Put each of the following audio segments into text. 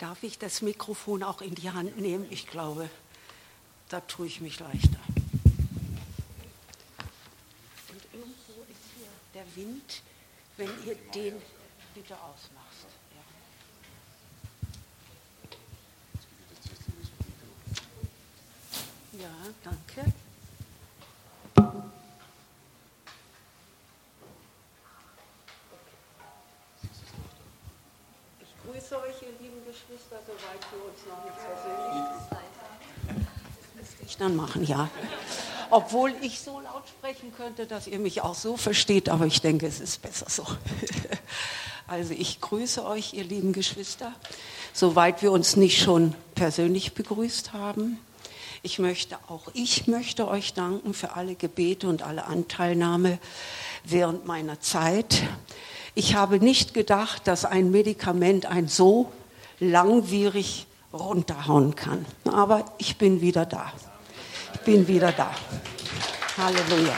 Darf ich das Mikrofon auch in die Hand nehmen? Ich glaube, da tue ich mich leichter. Und irgendwo ist hier der Wind, wenn ihr den bitte ausmacht. Ja, ja danke. Grüße euch, ihr lieben Geschwister, soweit wir uns noch nicht persönlich Das ich dann machen, ja. Obwohl ich so laut sprechen könnte, dass ihr mich auch so versteht, aber ich denke, es ist besser so. Also ich grüße euch, ihr lieben Geschwister, soweit wir uns nicht schon persönlich begrüßt haben. Ich möchte auch ich möchte euch danken für alle Gebete und alle Anteilnahme während meiner Zeit. Ich habe nicht gedacht, dass ein Medikament ein so langwierig runterhauen kann. Aber ich bin wieder da. Ich bin wieder da. Halleluja.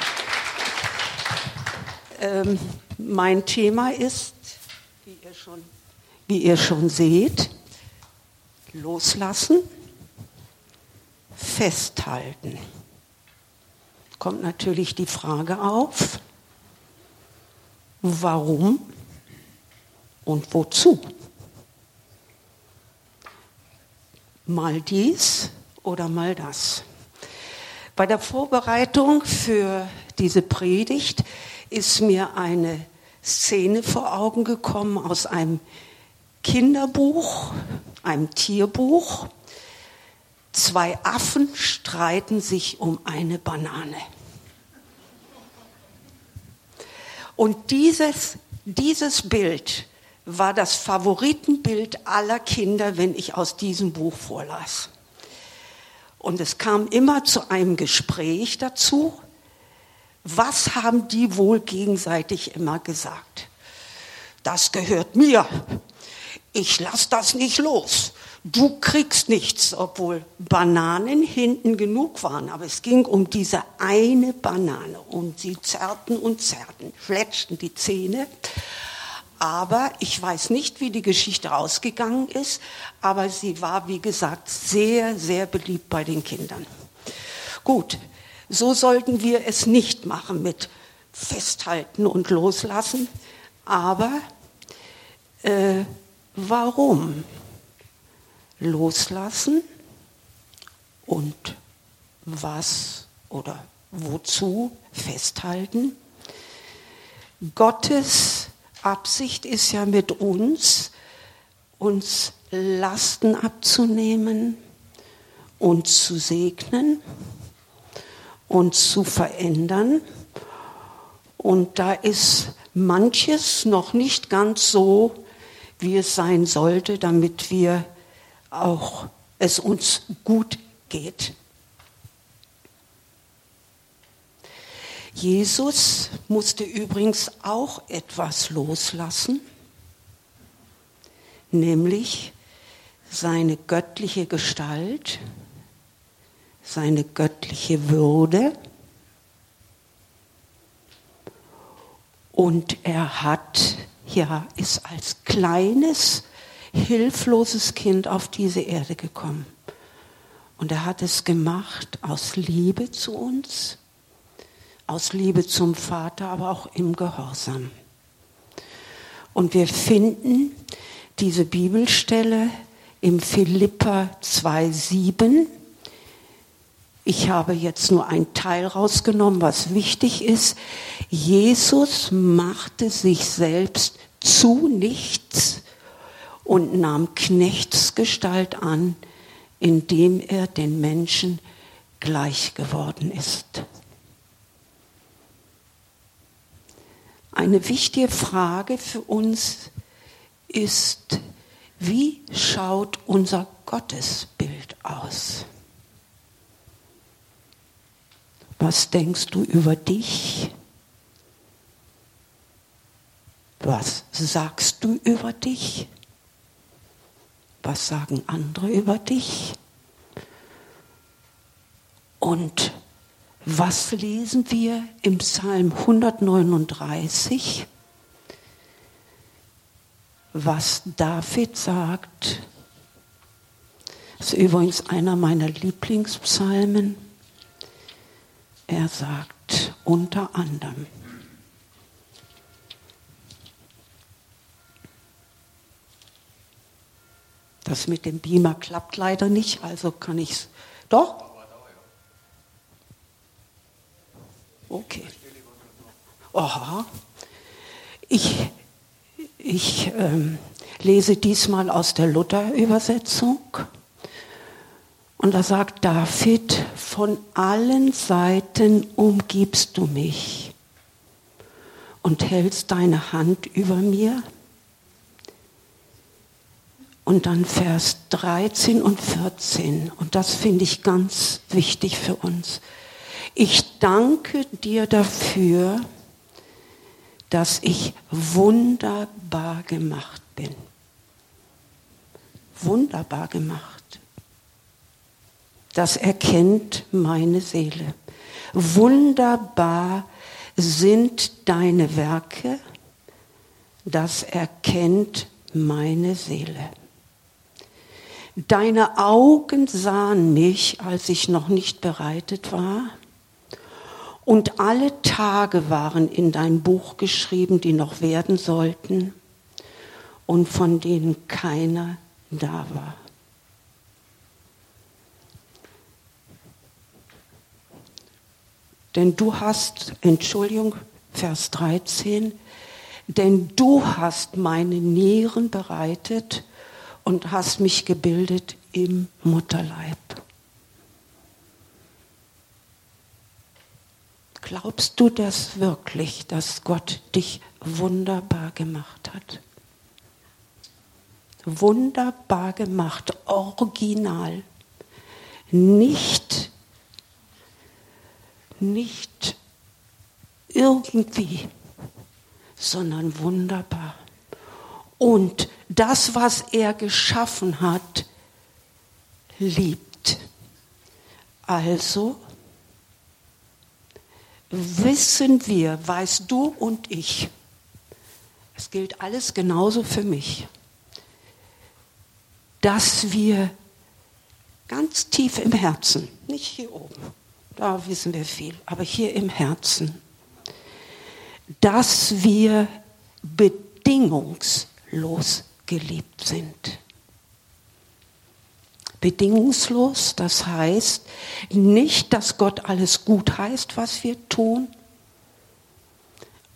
Ähm, mein Thema ist, wie ihr, schon, wie ihr schon seht, loslassen, festhalten. Kommt natürlich die Frage auf, warum und wozu. Mal dies oder mal das. Bei der Vorbereitung für diese Predigt ist mir eine Szene vor Augen gekommen aus einem Kinderbuch, einem Tierbuch. Zwei Affen streiten sich um eine Banane. Und dieses, dieses Bild war das Favoritenbild aller Kinder, wenn ich aus diesem Buch vorlas. Und es kam immer zu einem Gespräch dazu, was haben die wohl gegenseitig immer gesagt? Das gehört mir. Ich lass das nicht los du kriegst nichts, obwohl Bananen hinten genug waren. Aber es ging um diese eine Banane und sie zerrten und zerrten, fletschten die Zähne. Aber ich weiß nicht, wie die Geschichte ausgegangen ist, aber sie war, wie gesagt, sehr, sehr beliebt bei den Kindern. Gut, so sollten wir es nicht machen mit Festhalten und Loslassen. Aber äh, warum? Loslassen und was oder wozu festhalten. Gottes Absicht ist ja mit uns, uns Lasten abzunehmen, uns zu segnen, uns zu verändern. Und da ist manches noch nicht ganz so, wie es sein sollte, damit wir auch es uns gut geht. Jesus musste übrigens auch etwas loslassen, nämlich seine göttliche Gestalt, seine göttliche Würde. Und er hat, ja, ist als kleines hilfloses Kind auf diese Erde gekommen. Und er hat es gemacht aus Liebe zu uns, aus Liebe zum Vater, aber auch im Gehorsam. Und wir finden diese Bibelstelle im Philippa 2,7. Ich habe jetzt nur einen Teil rausgenommen, was wichtig ist. Jesus machte sich selbst zu nichts, und nahm Knechtsgestalt an, indem er den Menschen gleich geworden ist. Eine wichtige Frage für uns ist, wie schaut unser Gottesbild aus? Was denkst du über dich? Was sagst du über dich? Was sagen andere über dich? Und was lesen wir im Psalm 139? Was David sagt, Das ist übrigens einer meiner Lieblingspsalmen. Er sagt unter anderem, Das mit dem Beamer klappt leider nicht, also kann ich es. Doch? Okay. Aha. Ich, ich ähm, lese diesmal aus der Luther-Übersetzung. Und da sagt David, von allen Seiten umgibst du mich und hältst deine Hand über mir. Und dann Vers 13 und 14. Und das finde ich ganz wichtig für uns. Ich danke dir dafür, dass ich wunderbar gemacht bin. Wunderbar gemacht. Das erkennt meine Seele. Wunderbar sind deine Werke, das erkennt meine Seele. Deine Augen sahen mich, als ich noch nicht bereitet war, und alle Tage waren in dein Buch geschrieben, die noch werden sollten und von denen keiner da war. Denn du hast, Entschuldigung, Vers 13, denn du hast meine Nieren bereitet und hast mich gebildet im Mutterleib. Glaubst du das wirklich, dass Gott dich wunderbar gemacht hat? Wunderbar gemacht, original. Nicht nicht irgendwie, sondern wunderbar. Und das, was er geschaffen hat, liebt. Also wissen wir, weißt du und ich, es gilt alles genauso für mich, dass wir ganz tief im Herzen, nicht hier oben, da wissen wir viel, aber hier im Herzen, dass wir bedingungslos geliebt sind. Bedingungslos, das heißt nicht, dass Gott alles gut heißt, was wir tun,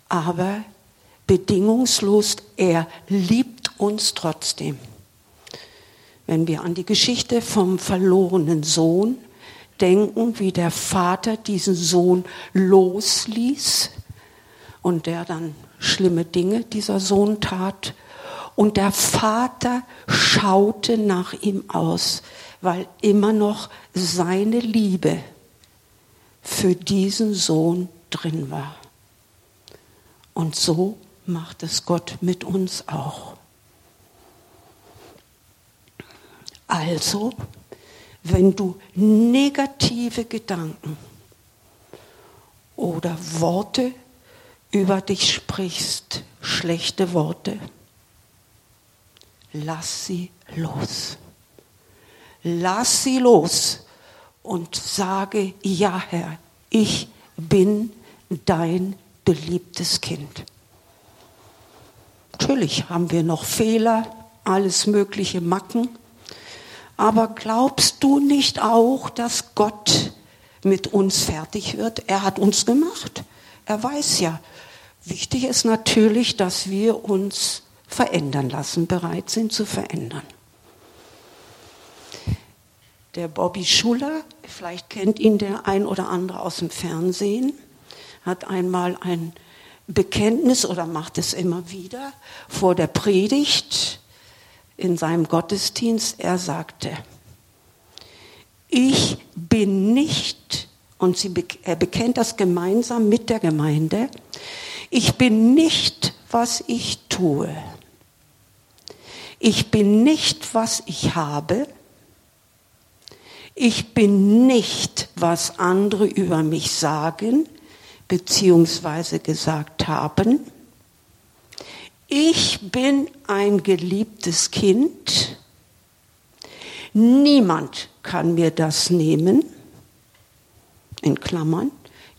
aber bedingungslos, er liebt uns trotzdem. Wenn wir an die Geschichte vom verlorenen Sohn denken, wie der Vater diesen Sohn losließ und der dann schlimme Dinge dieser Sohn tat. Und der Vater schaute nach ihm aus, weil immer noch seine Liebe für diesen Sohn drin war. Und so macht es Gott mit uns auch. Also wenn du negative Gedanken oder Worte über dich sprichst, schlechte Worte, lass sie los. Lass sie los und sage, ja Herr, ich bin dein beliebtes Kind. Natürlich haben wir noch Fehler, alles mögliche Macken, aber glaubst du nicht auch, dass Gott mit uns fertig wird? Er hat uns gemacht. Er weiß ja. Wichtig ist natürlich, dass wir uns verändern lassen, bereit sind zu verändern. Der Bobby Schuller, vielleicht kennt ihn der ein oder andere aus dem Fernsehen, hat einmal ein Bekenntnis oder macht es immer wieder vor der Predigt in seinem Gottesdienst, er sagte, ich bin nicht, und sie, er bekennt das gemeinsam mit der Gemeinde, ich bin nicht, was ich tue. Ich bin nicht, was ich habe. Ich bin nicht, was andere über mich sagen beziehungsweise gesagt haben. Ich bin ein geliebtes Kind, Niemand kann mir das nehmen, in Klammern,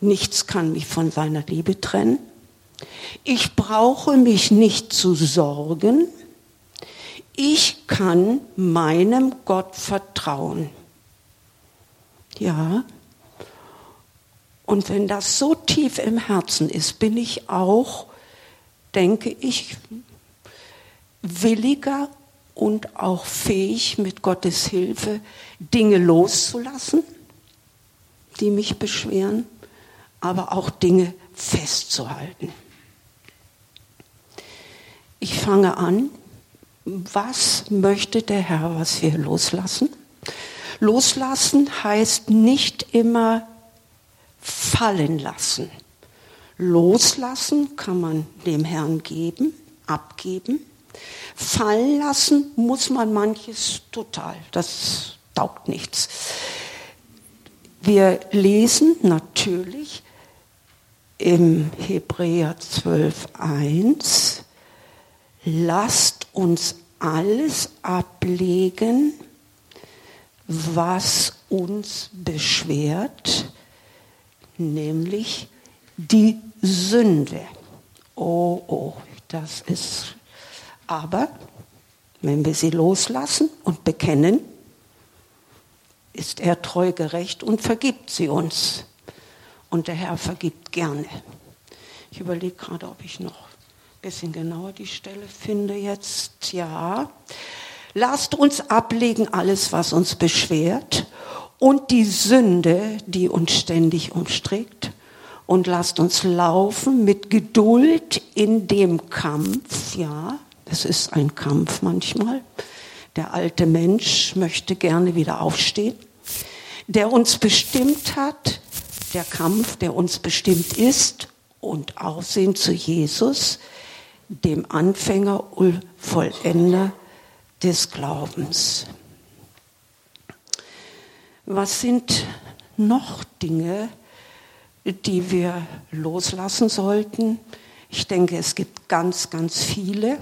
nichts kann mich von seiner Liebe trennen. Ich brauche mich nicht zu sorgen. Ich kann meinem Gott vertrauen. Ja. Und wenn das so tief im Herzen ist, bin ich auch, denke ich, williger und auch fähig, mit Gottes Hilfe Dinge loszulassen, die mich beschweren, aber auch Dinge festzuhalten. Ich fange an, was möchte der Herr, was wir loslassen? Loslassen heißt nicht immer fallen lassen. Loslassen kann man dem Herrn geben, abgeben. Fallen lassen muss man manches total. Das taugt nichts. Wir lesen natürlich im Hebräer 12.1, lasst uns alles ablegen, was uns beschwert, nämlich die Sünde. Oh, oh, das ist. Aber wenn wir sie loslassen und bekennen, ist er treu gerecht und vergibt sie uns. Und der Herr vergibt gerne. Ich überlege gerade, ob ich noch bisschen genauer die Stelle finde jetzt. Ja. Lasst uns ablegen alles, was uns beschwert und die Sünde, die uns ständig umstrickt. Und lasst uns laufen mit Geduld in dem Kampf. Ja, es ist ein Kampf manchmal. Der alte Mensch möchte gerne wieder aufstehen. Der uns bestimmt hat, der Kampf, der uns bestimmt ist und Aussehen zu Jesus, dem Anfänger und Vollender des Glaubens. Was sind noch Dinge, die wir loslassen sollten? Ich denke, es gibt ganz, ganz viele,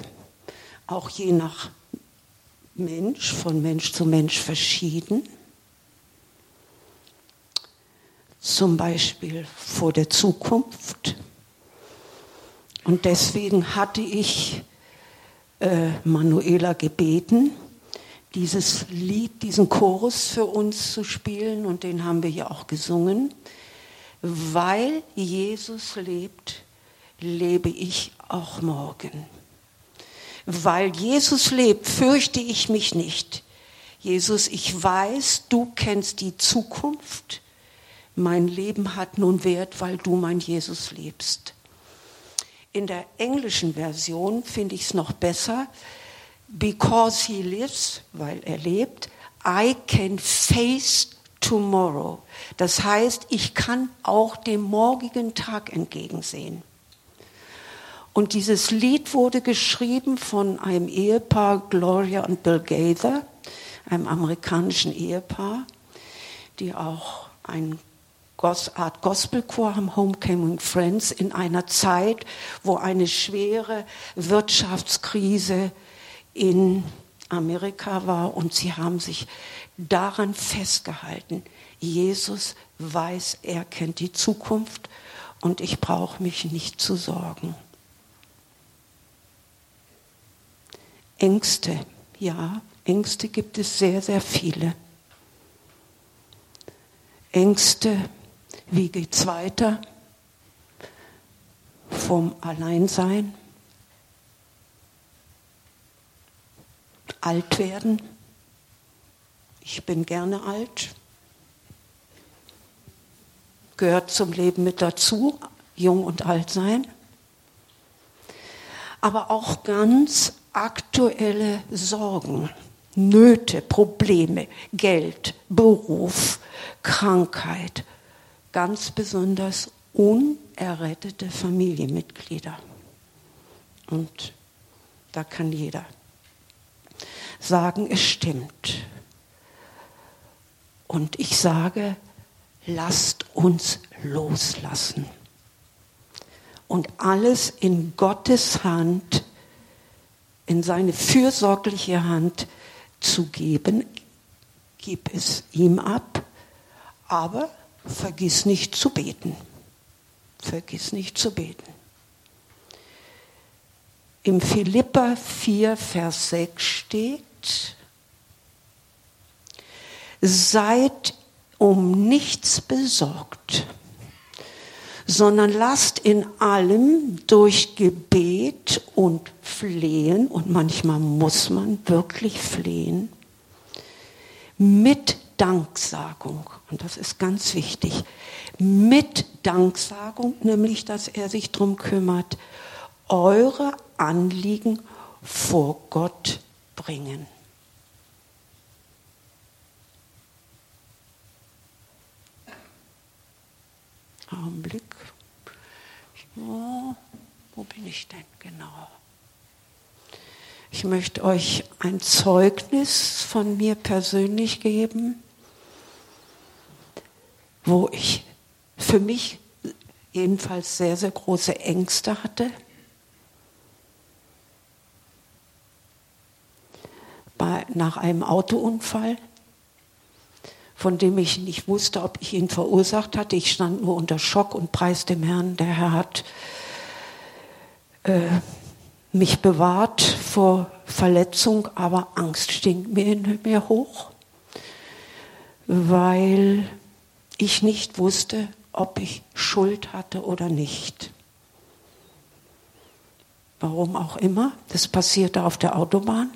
auch je nach Mensch, von Mensch zu Mensch verschieden. Zum Beispiel vor der Zukunft. Und deswegen hatte ich äh, Manuela gebeten, dieses Lied, diesen Chorus für uns zu spielen und den haben wir ja auch gesungen. Weil Jesus lebt, lebe ich auch morgen. Weil Jesus lebt, fürchte ich mich nicht. Jesus, ich weiß, du kennst die Zukunft. Mein Leben hat nun Wert, weil du mein Jesus lebst. In der englischen Version finde ich es noch besser because he lives, weil er lebt, I can face tomorrow. Das heißt, ich kann auch dem morgigen Tag entgegensehen. Und dieses Lied wurde geschrieben von einem Ehepaar, Gloria und Bill Gaither, einem amerikanischen Ehepaar, die auch eine Art Gospelchor haben, Homecoming Friends, in einer Zeit, wo eine schwere Wirtschaftskrise in Amerika war und sie haben sich daran festgehalten. Jesus weiß, er kennt die Zukunft und ich brauche mich nicht zu sorgen. Ängste, ja, Ängste gibt es sehr, sehr viele. Ängste, wie geht's weiter? Vom Alleinsein, alt werden. Ich bin gerne alt. Gehört zum Leben mit dazu, jung und alt sein. Aber auch ganz aktuelle Sorgen, Nöte, Probleme, Geld, Beruf, Krankheit, ganz besonders unerrettete Familienmitglieder. Und da kann jeder sagen, es stimmt. Und ich sage, lasst uns loslassen und alles in Gottes Hand, in seine fürsorgliche Hand zu geben. gib es ihm ab, aber vergiss nicht zu beten. Vergiss nicht zu beten. Im Philippa 4, Vers 6 steht, seid um nichts besorgt, sondern lasst in allem durch Gebet und Flehen, und manchmal muss man wirklich flehen, mit Danksagung, und das ist ganz wichtig, mit Danksagung, nämlich dass er sich darum kümmert, eure Anliegen vor Gott bringen. Augenblick. Wo bin ich denn genau? Ich möchte euch ein Zeugnis von mir persönlich geben, wo ich für mich jedenfalls sehr, sehr große Ängste hatte. Bei, nach einem Autounfall von dem ich nicht wusste, ob ich ihn verursacht hatte. Ich stand nur unter Schock und preis dem Herrn. Der Herr hat äh, mich bewahrt vor Verletzung, aber Angst stinkt mir in mir hoch, weil ich nicht wusste, ob ich Schuld hatte oder nicht. Warum auch immer, das passierte auf der Autobahn.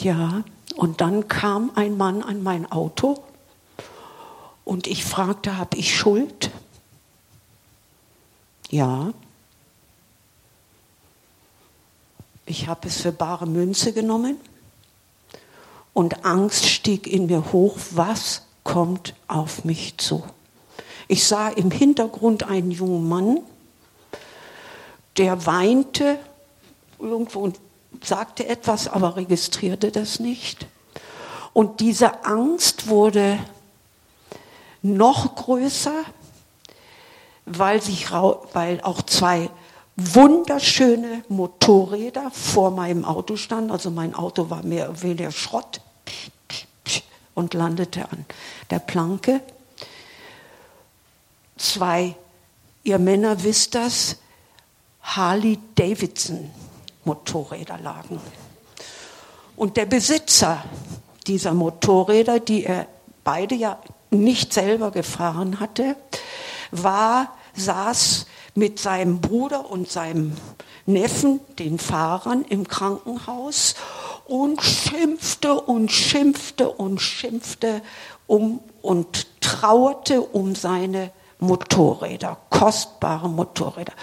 Ja, und dann kam ein Mann an mein Auto und ich fragte, habe ich Schuld? Ja. Ich habe es für bare Münze genommen und Angst stieg in mir hoch, was kommt auf mich zu? Ich sah im Hintergrund einen jungen Mann, der weinte irgendwo und sagte etwas, aber registrierte das nicht. Und diese Angst wurde noch größer, weil, sich, weil auch zwei wunderschöne Motorräder vor meinem Auto standen. Also mein Auto war mehr oder weniger Schrott und landete an der Planke. Zwei, ihr Männer wisst das, Harley Davidson Motorräder lagen. Und der Besitzer dieser Motorräder, die er beide ja nicht selber gefahren hatte, war, saß mit seinem Bruder und seinem Neffen, den Fahrern, im Krankenhaus und schimpfte und schimpfte und schimpfte um und trauerte um seine Motorräder, kostbare Motorräder.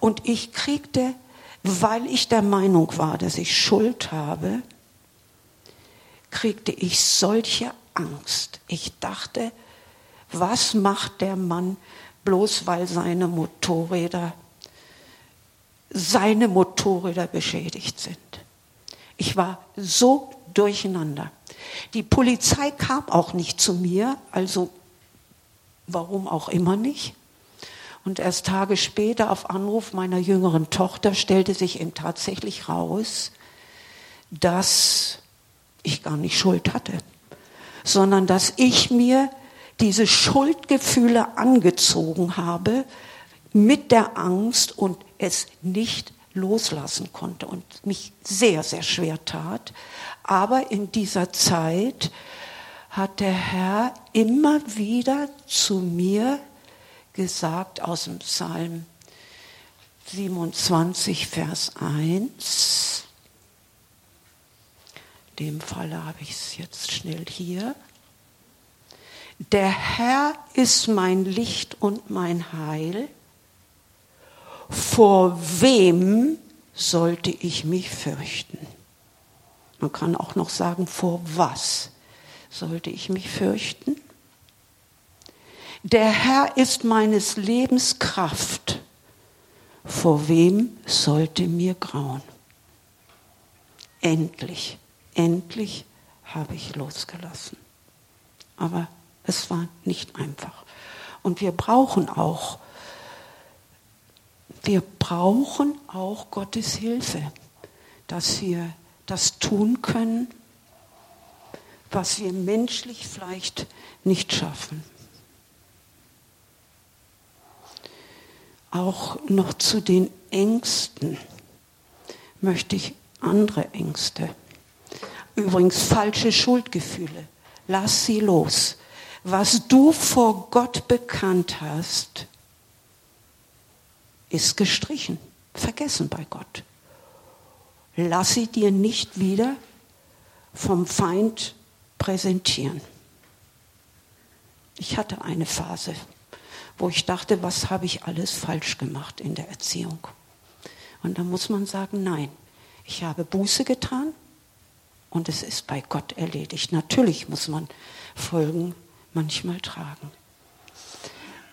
Und ich kriegte weil ich der Meinung war, dass ich Schuld habe, kriegte ich solche Angst. Ich dachte, was macht der Mann bloß weil seine Motorräder seine Motorräder beschädigt sind. Ich war so durcheinander. Die Polizei kam auch nicht zu mir, also warum auch immer nicht. Und erst Tage später auf Anruf meiner jüngeren Tochter stellte sich eben tatsächlich raus, dass ich gar nicht Schuld hatte, sondern dass ich mir diese Schuldgefühle angezogen habe mit der Angst und es nicht loslassen konnte und mich sehr, sehr schwer tat. Aber in dieser Zeit hat der Herr immer wieder zu mir gesagt aus dem Psalm 27, Vers 1. In dem Falle habe ich es jetzt schnell hier. Der Herr ist mein Licht und mein Heil. Vor wem sollte ich mich fürchten? Man kann auch noch sagen, vor was sollte ich mich fürchten? Der Herr ist meines Lebens Kraft. Vor wem sollte mir grauen? Endlich, endlich habe ich losgelassen. Aber es war nicht einfach. Und wir brauchen auch, wir brauchen auch Gottes Hilfe, dass wir das tun können, was wir menschlich vielleicht nicht schaffen. Auch noch zu den Ängsten möchte ich andere Ängste. Übrigens falsche Schuldgefühle. Lass sie los. Was du vor Gott bekannt hast, ist gestrichen, vergessen bei Gott. Lass sie dir nicht wieder vom Feind präsentieren. Ich hatte eine Phase, wo ich dachte, was habe ich alles falsch gemacht in der Erziehung. Und da muss man sagen, nein, ich habe Buße getan und es ist bei Gott erledigt. Natürlich muss man Folgen manchmal tragen.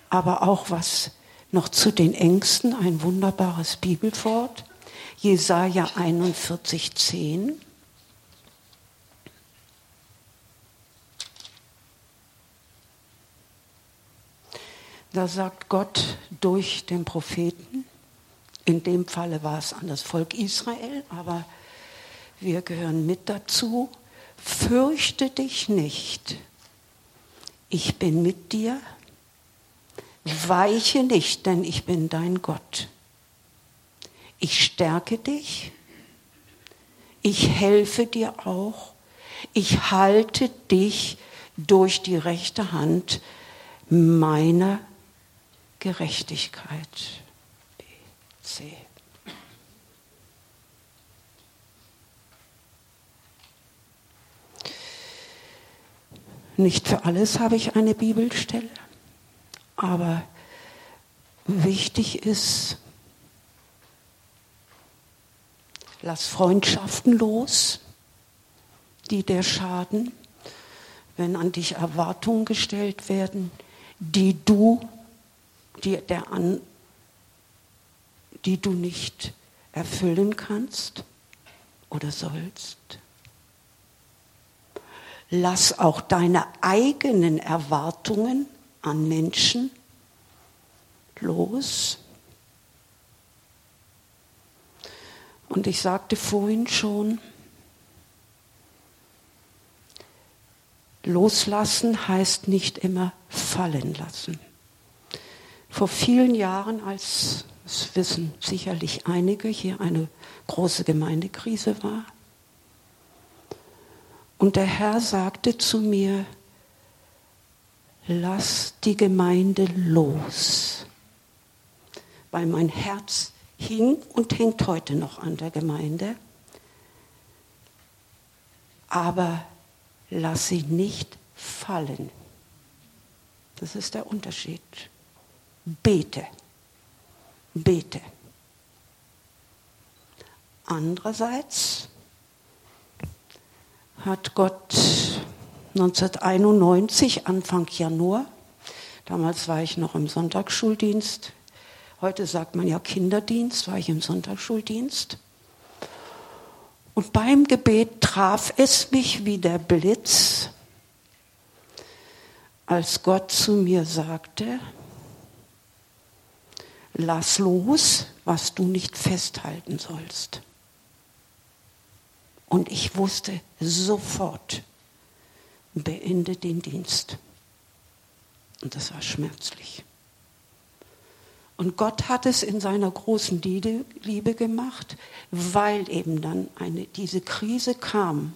Aber auch was noch zu den Ängsten, ein wunderbares Bibelwort, Jesaja 41, 10. Da sagt Gott durch den Propheten, in dem Falle war es an das Volk Israel, aber wir gehören mit dazu, fürchte dich nicht, ich bin mit dir, weiche nicht, denn ich bin dein Gott. Ich stärke dich, ich helfe dir auch, ich halte dich durch die rechte Hand meiner Gerechtigkeit. B, C. Nicht für alles habe ich eine Bibelstelle, aber wichtig ist, lass Freundschaften los, die dir schaden, wenn an dich Erwartungen gestellt werden, die du die, der an, die du nicht erfüllen kannst oder sollst. Lass auch deine eigenen Erwartungen an Menschen los. Und ich sagte vorhin schon, loslassen heißt nicht immer fallen lassen. Vor vielen Jahren, als es wissen sicherlich einige, hier eine große Gemeindekrise war, und der Herr sagte zu mir, lass die Gemeinde los, weil mein Herz hing und hängt heute noch an der Gemeinde, aber lass sie nicht fallen. Das ist der Unterschied. Bete, bete. Andererseits hat Gott 1991, Anfang Januar, damals war ich noch im Sonntagsschuldienst, heute sagt man ja Kinderdienst, war ich im Sonntagsschuldienst. Und beim Gebet traf es mich wie der Blitz, als Gott zu mir sagte, lass los, was du nicht festhalten sollst. Und ich wusste sofort, beende den Dienst. Und das war schmerzlich. Und Gott hat es in seiner großen Liebe gemacht, weil eben dann eine, diese Krise kam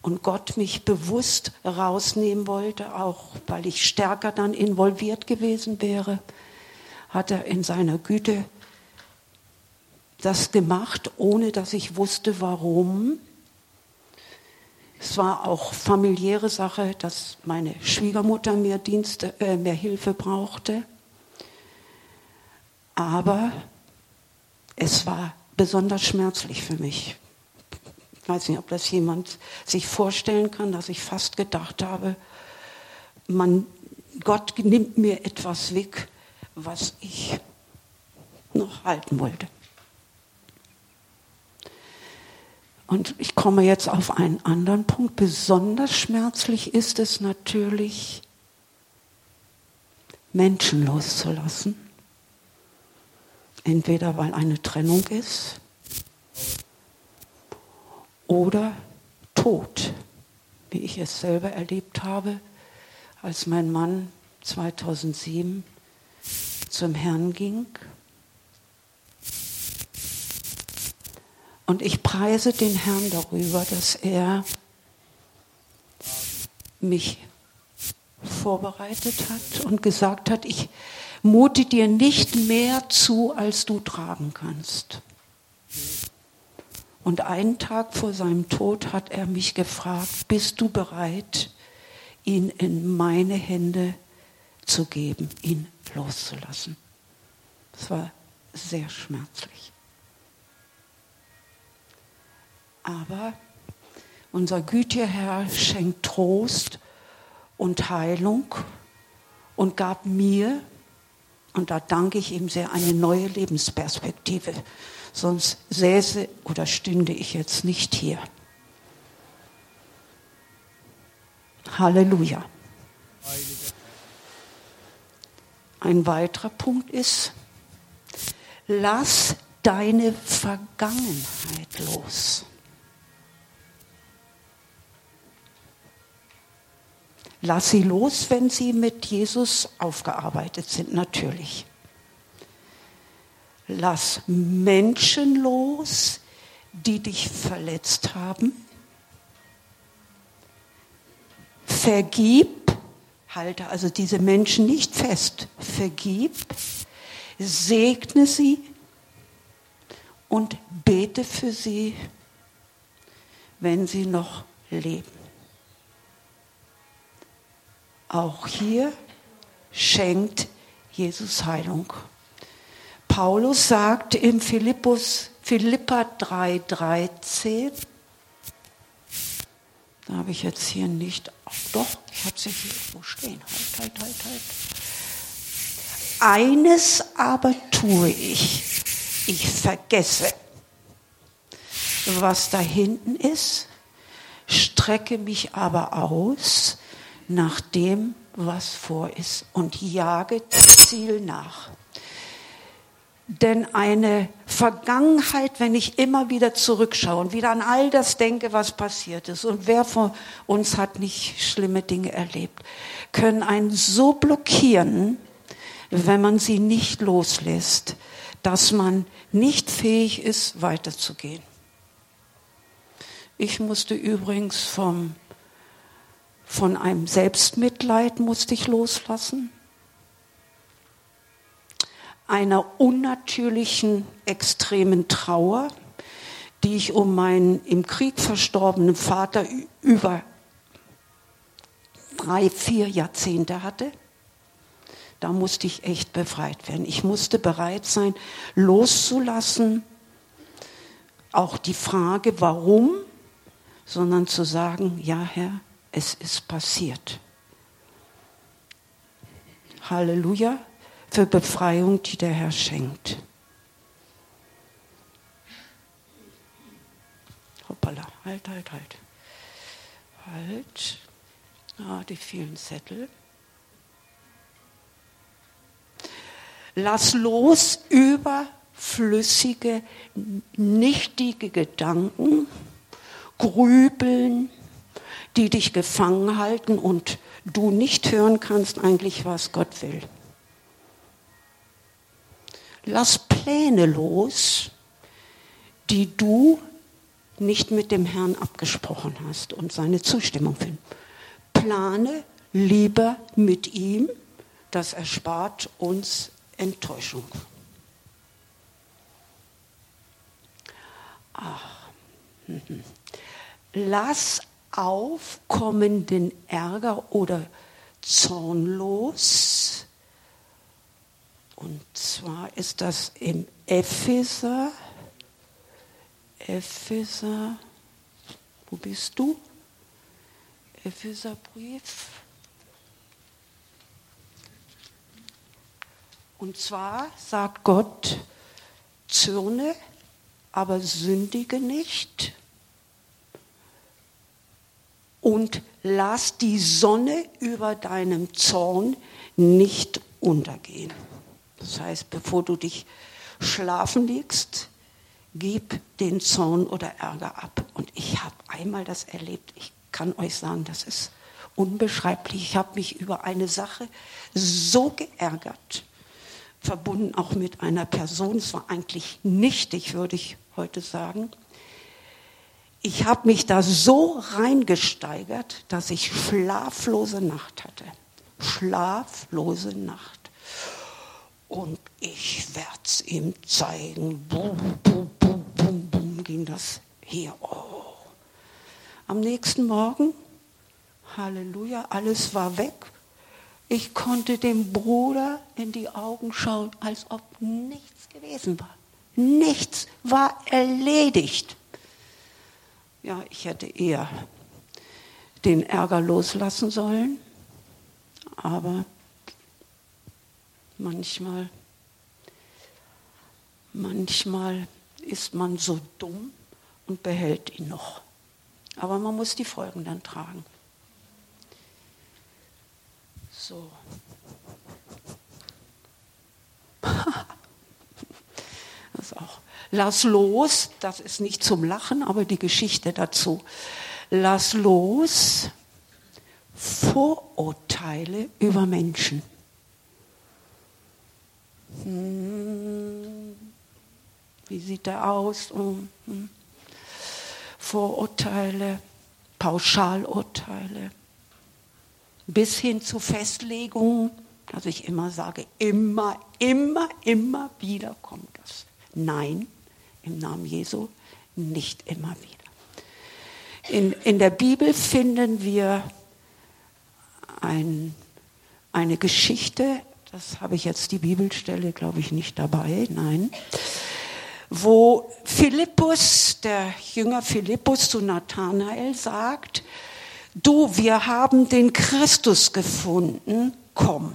und Gott mich bewusst rausnehmen wollte, auch weil ich stärker dann involviert gewesen wäre, hat er in seiner Güte das gemacht, ohne dass ich wusste, warum. Es war auch familiäre Sache, dass meine Schwiegermutter mehr Dienste, äh, mehr Hilfe brauchte. Aber es war besonders schmerzlich für mich. Ich weiß nicht, ob das jemand sich vorstellen kann, dass ich fast gedacht habe, man, Gott nimmt mir etwas weg, was ich noch halten wollte. Und ich komme jetzt auf einen anderen Punkt. Besonders schmerzlich ist es natürlich, Menschen loszulassen. Entweder weil eine Trennung ist oder Tod, wie ich es selber erlebt habe, als mein Mann 2007 zum Herrn ging. Und ich preise den Herrn darüber, dass er mich vorbereitet hat und gesagt hat, ich mute dir nicht mehr zu, als du tragen kannst. Und einen Tag vor seinem Tod hat er mich gefragt, bist du bereit, ihn in meine Hände zu geben, ihn loszulassen? Das war sehr schmerzlich. Aber unser gütiger Herr schenkt Trost und Heilung und gab mir, und da danke ich ihm sehr, eine neue Lebensperspektive. Sonst säße oder stünde ich jetzt nicht hier. Halleluja. Ein weiterer Punkt ist, lass deine Vergangenheit los. Lass sie los, wenn sie mit Jesus aufgearbeitet sind, natürlich. Lass Menschen los, die dich verletzt haben. Vergib, halte also diese Menschen nicht fest. Vergib, segne sie und bete für sie, wenn sie noch leben. Auch hier schenkt Jesus Heilung. Paulus sagt in Philippus, Philippa 3,13, da habe ich jetzt hier nicht, doch, ich habe sie hier wo stehen. Halt, halt, halt, halt. Eines aber tue ich, ich vergesse, was da hinten ist, strecke mich aber aus nach dem, was vor ist und jage das Ziel nach. Denn eine Vergangenheit, wenn ich immer wieder zurückschaue und wieder an all das denke, was passiert ist, und wer von uns hat nicht schlimme Dinge erlebt, können einen so blockieren, wenn man sie nicht loslässt, dass man nicht fähig ist, weiterzugehen. Ich musste übrigens vom von einem Selbstmitleid musste ich loslassen, einer unnatürlichen, extremen Trauer, die ich um meinen im Krieg verstorbenen Vater über drei, vier Jahrzehnte hatte. Da musste ich echt befreit werden. Ich musste bereit sein, loszulassen, auch die Frage, warum, sondern zu sagen, ja Herr, es ist passiert. Halleluja für Befreiung, die der Herr schenkt. Hoppala, halt, halt, halt. Halt. Ah, die vielen Zettel. Lass los überflüssige, nichtige Gedanken, Grübeln, die dich gefangen halten und du nicht hören kannst eigentlich, was Gott will. Lass Pläne los, die du nicht mit dem Herrn abgesprochen hast und seine Zustimmung finden. Plane lieber mit ihm, das erspart uns Enttäuschung. Ach. Lass aufkommenden Ärger oder Zorn los. Und zwar ist das im Epheser, Epheser, wo bist du? Epheserbrief. Und zwar sagt Gott, zürne, aber sündige nicht und lass die Sonne über deinem Zorn nicht untergehen. Das heißt, bevor du dich schlafen legst, gib den Zorn oder Ärger ab. Und ich habe einmal das erlebt. Ich kann euch sagen, das ist unbeschreiblich. Ich habe mich über eine Sache so geärgert, verbunden auch mit einer Person. Es war eigentlich nichtig, würde ich heute sagen. Ich habe mich da so reingesteigert, dass ich schlaflose Nacht hatte. Schlaflose Nacht. Und ich werde es ihm zeigen. Bum, bum, bum, bum, bum, ging das hier. Oh. Am nächsten Morgen, Halleluja, alles war weg. Ich konnte dem Bruder in die Augen schauen, als ob nichts gewesen war. Nichts war erledigt. Ja, ich hätte eher den Ärger loslassen sollen, aber manchmal, manchmal ist man so dumm und behält ihn noch. Aber man muss die Folgen dann tragen. So. Das ist auch. Lass los, das ist nicht zum Lachen, aber die Geschichte dazu. Lass los Vorurteile über Menschen. Hm, wie sieht er aus? Hm. Vorurteile, Pauschalurteile, bis hin zu Festlegungen, dass ich immer sage, immer, immer, immer wieder kommt das. Nein, im Namen Jesu nicht immer wieder. In, in der Bibel finden wir ein, eine Geschichte, das habe ich jetzt die Bibelstelle, glaube ich, nicht dabei, nein, wo Philippus, der Jünger Philippus zu Nathanael sagt, du, wir haben den Christus gefunden, komm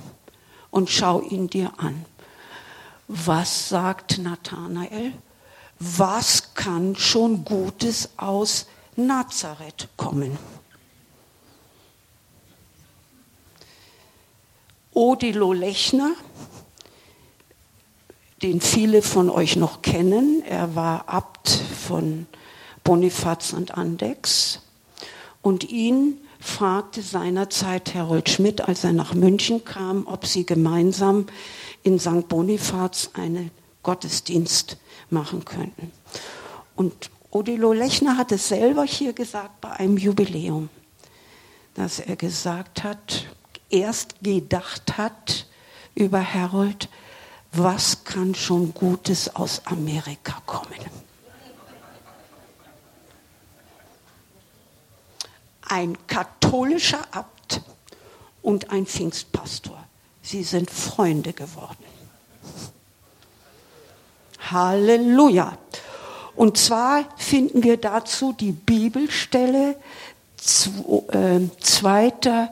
und schau ihn dir an. Was sagt Nathanael? Was kann schon Gutes aus Nazareth kommen? Odilo Lechner, den viele von euch noch kennen. Er war Abt von Bonifaz und Andex. Und ihn fragte seinerzeit Herold Schmidt, als er nach München kam, ob sie gemeinsam in St. Bonifaz einen Gottesdienst machen könnten. Und Odilo Lechner hat es selber hier gesagt bei einem Jubiläum, dass er gesagt hat, erst gedacht hat über Herold, was kann schon Gutes aus Amerika kommen? Ein katholischer Abt und ein Pfingstpastor. Sie sind Freunde geworden. Halleluja. Und zwar finden wir dazu die Bibelstelle 2. Äh,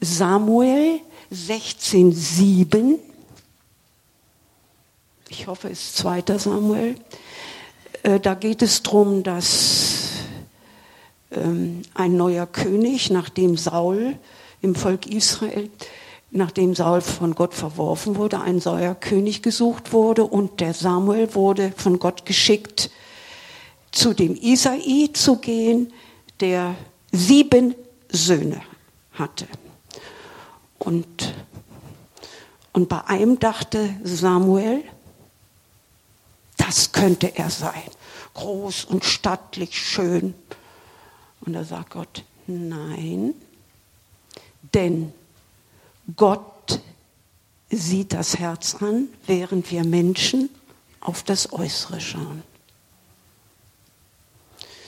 Samuel 16,7 ich hoffe, es ist 2. Samuel. Äh, da geht es darum, dass ähm, ein neuer König, nachdem Saul im Volk Israel, nachdem Saul von Gott verworfen wurde, ein neuer König gesucht wurde und der Samuel wurde von Gott geschickt, zu dem Isai zu gehen, der sieben Söhne hatte. Und, und bei einem dachte Samuel, das könnte er sein. Groß und stattlich, schön. Und da sagt Gott, nein, denn Gott sieht das Herz an, während wir Menschen auf das Äußere schauen.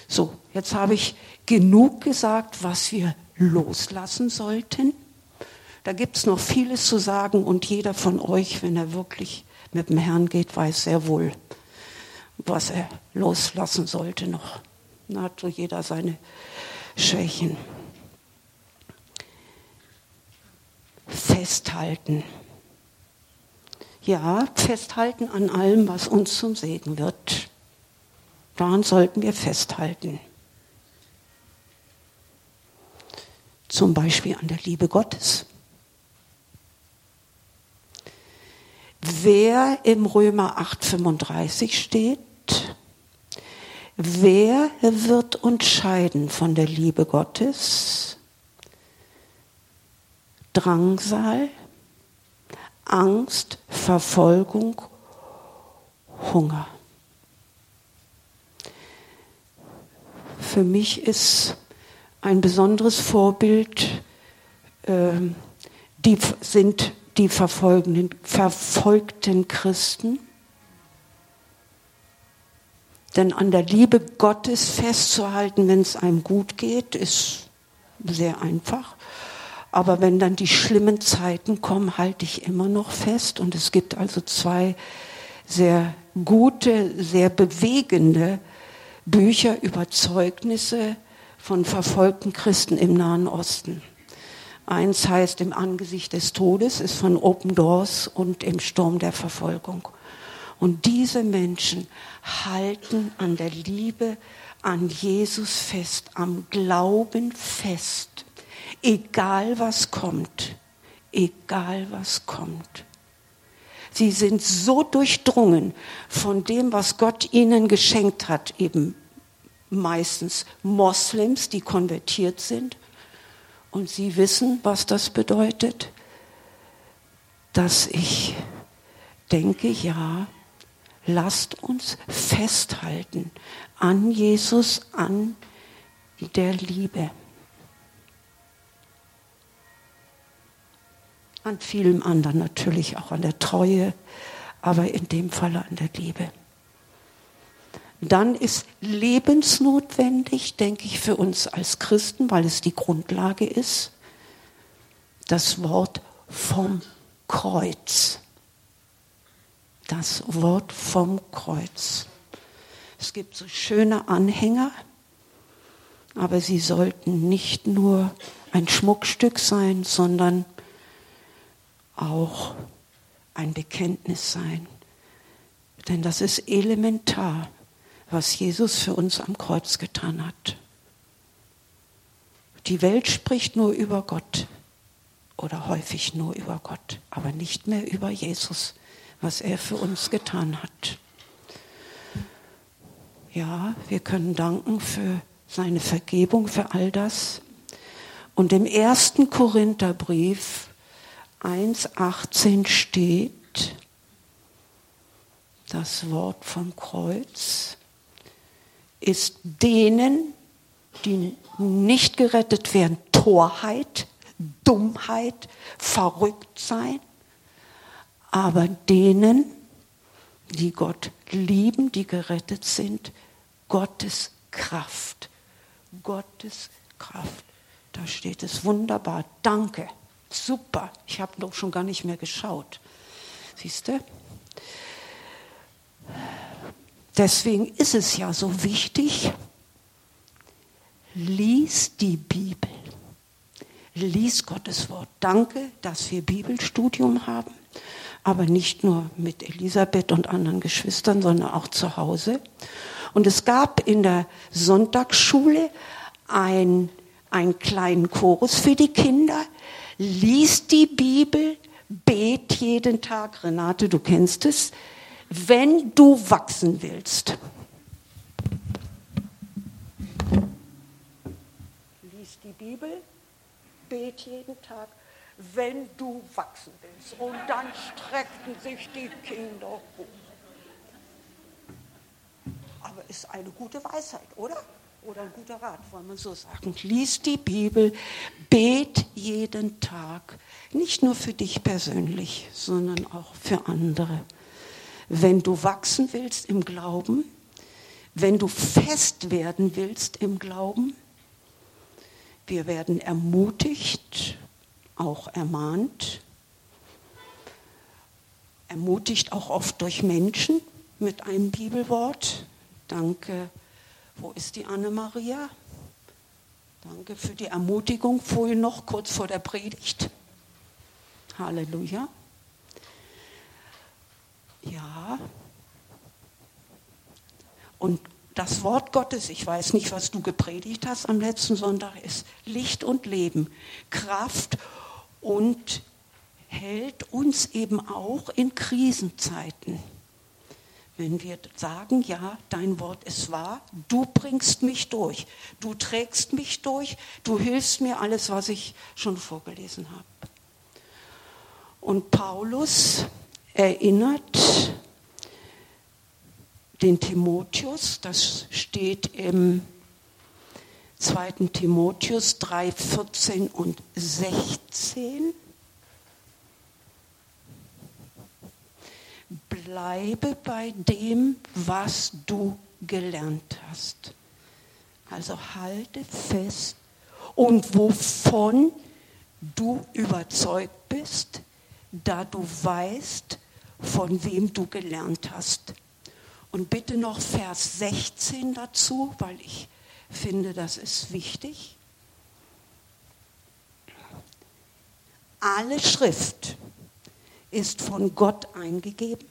So, jetzt habe ich genug gesagt, was wir loslassen sollten. Da gibt es noch vieles zu sagen und jeder von euch, wenn er wirklich mit dem Herrn geht, weiß sehr wohl, was er loslassen sollte noch. Da hat so jeder seine Schwächen. Festhalten. Ja, festhalten an allem, was uns zum Segen wird. Daran sollten wir festhalten. Zum Beispiel an der Liebe Gottes. Wer im Römer 8:35 steht, wer wird uns scheiden von der Liebe Gottes? Drangsal, Angst, Verfolgung, Hunger. Für mich ist ein besonderes Vorbild, äh, die sind die verfolgten Christen. Denn an der Liebe Gottes festzuhalten, wenn es einem gut geht, ist sehr einfach. Aber wenn dann die schlimmen Zeiten kommen, halte ich immer noch fest. Und es gibt also zwei sehr gute, sehr bewegende Bücher über Zeugnisse von verfolgten Christen im Nahen Osten. Eins heißt Im Angesicht des Todes, ist von Open Doors und im Sturm der Verfolgung. Und diese Menschen halten an der Liebe, an Jesus fest, am Glauben fest, egal was kommt, egal was kommt. Sie sind so durchdrungen von dem, was Gott ihnen geschenkt hat, eben meistens Moslems, die konvertiert sind. Und sie wissen, was das bedeutet, dass ich denke, ja, lasst uns festhalten an Jesus, an der Liebe. An vielem anderen natürlich, auch an der Treue, aber in dem Falle an der Liebe. Dann ist lebensnotwendig, denke ich, für uns als Christen, weil es die Grundlage ist, das Wort vom Kreuz das Wort vom Kreuz. Es gibt so schöne Anhänger, aber sie sollten nicht nur ein Schmuckstück sein, sondern auch ein Bekenntnis sein. Denn das ist elementar, was Jesus für uns am Kreuz getan hat. Die Welt spricht nur über Gott oder häufig nur über Gott, aber nicht mehr über Jesus was er für uns getan hat. Ja, wir können danken für seine Vergebung, für all das. Und im ersten Korintherbrief 1.18 steht das Wort vom Kreuz, ist denen, die nicht gerettet werden, Torheit, Dummheit, verrückt sein aber denen, die Gott lieben, die gerettet sind, Gottes Kraft. Gottes Kraft. Da steht es wunderbar. Danke. Super. Ich habe doch schon gar nicht mehr geschaut. Siehst du? Deswegen ist es ja so wichtig, lies die Bibel. Lies Gottes Wort. Danke, dass wir Bibelstudium haben aber nicht nur mit Elisabeth und anderen Geschwistern, sondern auch zu Hause. Und es gab in der Sonntagsschule ein, einen kleinen Chorus für die Kinder, lies die Bibel, bet jeden Tag, Renate, du kennst es, wenn du wachsen willst. Lies die Bibel, bet jeden Tag, wenn du wachsen willst. Und dann streckten sich die Kinder hoch. Aber ist eine gute Weisheit, oder? Oder ein guter Rat, wollen wir so sagen. Lies die Bibel, bet jeden Tag, nicht nur für dich persönlich, sondern auch für andere. Wenn du wachsen willst im Glauben, wenn du fest werden willst im Glauben, wir werden ermutigt auch ermahnt, ermutigt auch oft durch Menschen mit einem Bibelwort. Danke, wo ist die Anne-Maria? Danke für die Ermutigung vorhin noch, kurz vor der Predigt. Halleluja. Ja. Und das Wort Gottes, ich weiß nicht, was du gepredigt hast am letzten Sonntag, ist Licht und Leben, Kraft und hält uns eben auch in Krisenzeiten. Wenn wir sagen, ja, dein Wort ist wahr, du bringst mich durch, du trägst mich durch, du hilfst mir alles, was ich schon vorgelesen habe. Und Paulus erinnert den Timotheus, das steht im 2. Timotheus 3, 14 und 16. Bleibe bei dem, was du gelernt hast. Also halte fest und wovon du überzeugt bist, da du weißt, von wem du gelernt hast. Und bitte noch Vers 16 dazu, weil ich finde, das ist wichtig. Alle Schrift ist von Gott eingegeben,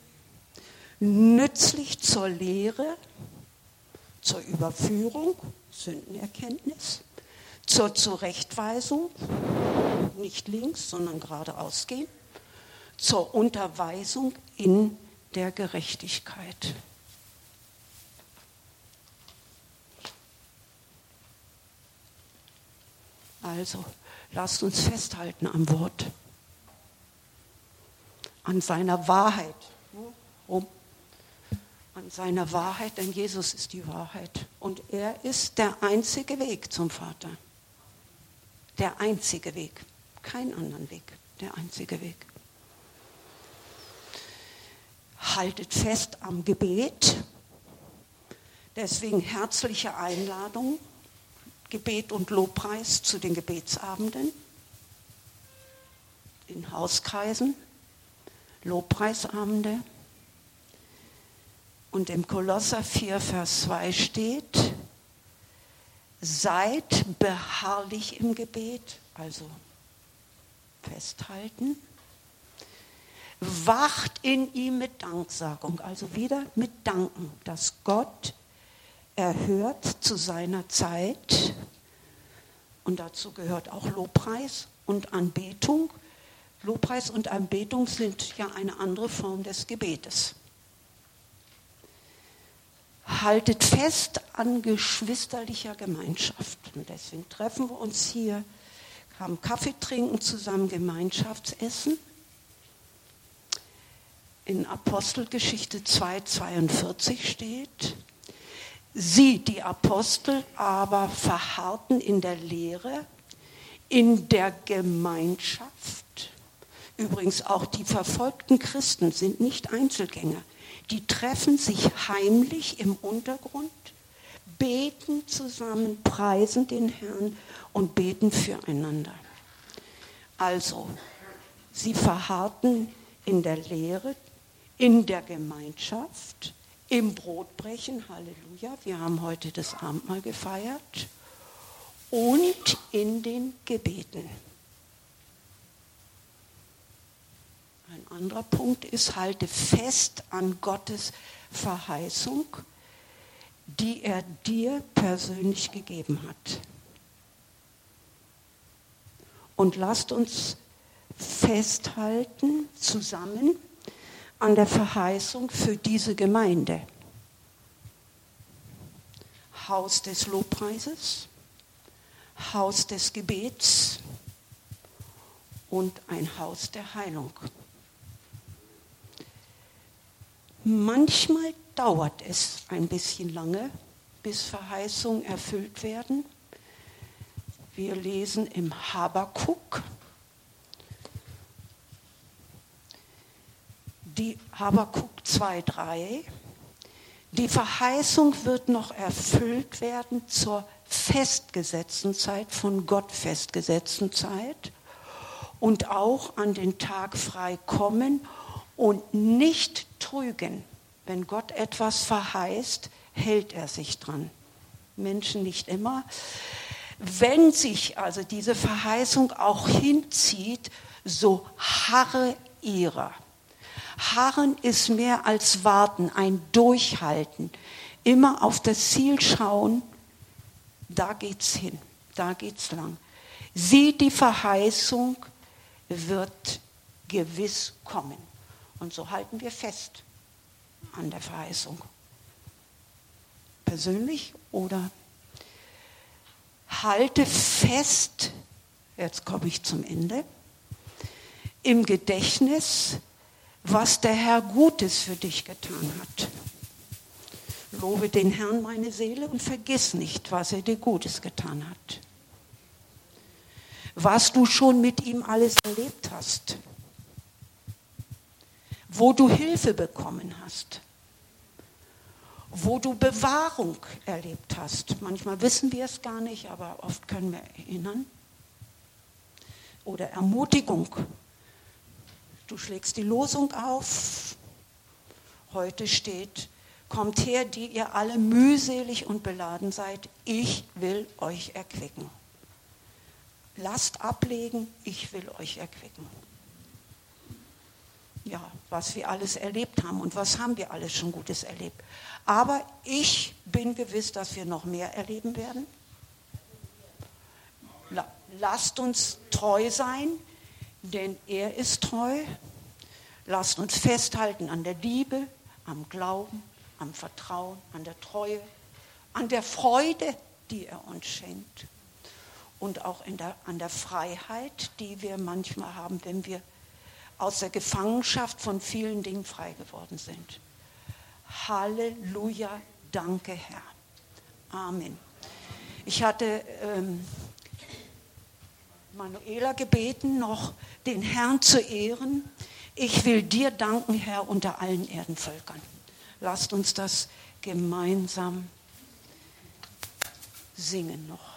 nützlich zur Lehre, zur Überführung, Sündenerkenntnis, zur Zurechtweisung, nicht links, sondern geradeaus gehen, zur Unterweisung in der Gerechtigkeit. Also lasst uns festhalten am Wort, an seiner Wahrheit. Warum? An seiner Wahrheit, denn Jesus ist die Wahrheit. Und er ist der einzige Weg zum Vater. Der einzige Weg. Kein anderen Weg. Der einzige Weg. Haltet fest am Gebet. Deswegen herzliche Einladung Gebet und Lobpreis zu den Gebetsabenden in Hauskreisen, Lobpreisabende. Und im Kolosser 4, Vers 2 steht, seid beharrlich im Gebet, also festhalten, wacht in ihm mit Danksagung, also wieder mit Danken, dass Gott erhört zu seiner Zeit. Und dazu gehört auch Lobpreis und Anbetung. Lobpreis und Anbetung sind ja eine andere Form des Gebetes. Haltet fest an geschwisterlicher Gemeinschaft. Und deswegen treffen wir uns hier, haben Kaffee trinken, zusammen Gemeinschaftsessen. In Apostelgeschichte 2,42 steht, Sie, die Apostel, aber verharrten in der Lehre, in der Gemeinschaft. Übrigens auch die verfolgten Christen sind nicht Einzelgänger. Die treffen sich heimlich im Untergrund, beten zusammen, preisen den Herrn und beten füreinander. Also, sie verharrten in der Lehre, in der Gemeinschaft, im Brotbrechen, Halleluja, wir haben heute das Abendmahl gefeiert, und in den Gebeten. Ein anderer Punkt ist, halte fest an Gottes Verheißung, die er dir persönlich gegeben hat. Und lasst uns festhalten zusammen, an der Verheißung für diese Gemeinde. Haus des Lobpreises, Haus des Gebets und ein Haus der Heilung. Manchmal dauert es ein bisschen lange, bis Verheißungen erfüllt werden. Wir lesen im Habakuk, die Habakuk 2,3. Die Verheißung wird noch erfüllt werden zur festgesetzten Zeit, von Gott festgesetzten Zeit und auch an den Tag frei kommen und nicht trügen. Wenn Gott etwas verheißt, hält er sich dran. Menschen nicht immer. Wenn sich also diese Verheißung auch hinzieht, so harre ihrer. Harren ist mehr als warten, ein Durchhalten. Immer auf das Ziel schauen, da geht's hin, da geht's lang. Sieh, die Verheißung wird gewiss kommen. Und so halten wir fest. an der Verheißung. Persönlich oder halte fest, jetzt komme ich zum Ende, im Gedächtnis, was der Herr Gutes für dich getan hat. Lobe den Herrn meine Seele und vergiss nicht, was er dir Gutes getan hat. Was du schon mit ihm alles erlebt hast. Wo du Hilfe bekommen hast. Wo du Bewahrung erlebt hast. Manchmal wissen wir es gar nicht, aber oft können wir erinnern. Oder Ermutigung. Du schlägst die Losung auf. Heute steht, Kommt her, die ihr alle mühselig und beladen seid, ich will euch erquicken. Lasst ablegen, ich will euch erquicken. Ja, was wir alles erlebt haben und was haben wir alles schon Gutes erlebt. Aber ich bin gewiss, dass wir noch mehr erleben werden. Lasst uns treu sein, denn er ist treu. Lasst uns festhalten an der Liebe, am Glauben, am Vertrauen, an der Treue, an der Freude, die er uns schenkt und auch der, an der Freiheit, die wir manchmal haben, wenn wir aus der Gefangenschaft von vielen Dingen frei geworden sind. Halleluja, danke Herr. Amen. Ich hatte ähm, Manuela gebeten, noch den Herrn zu ehren. Ich will dir danken, Herr, unter allen Erdenvölkern. Lasst uns das gemeinsam singen noch.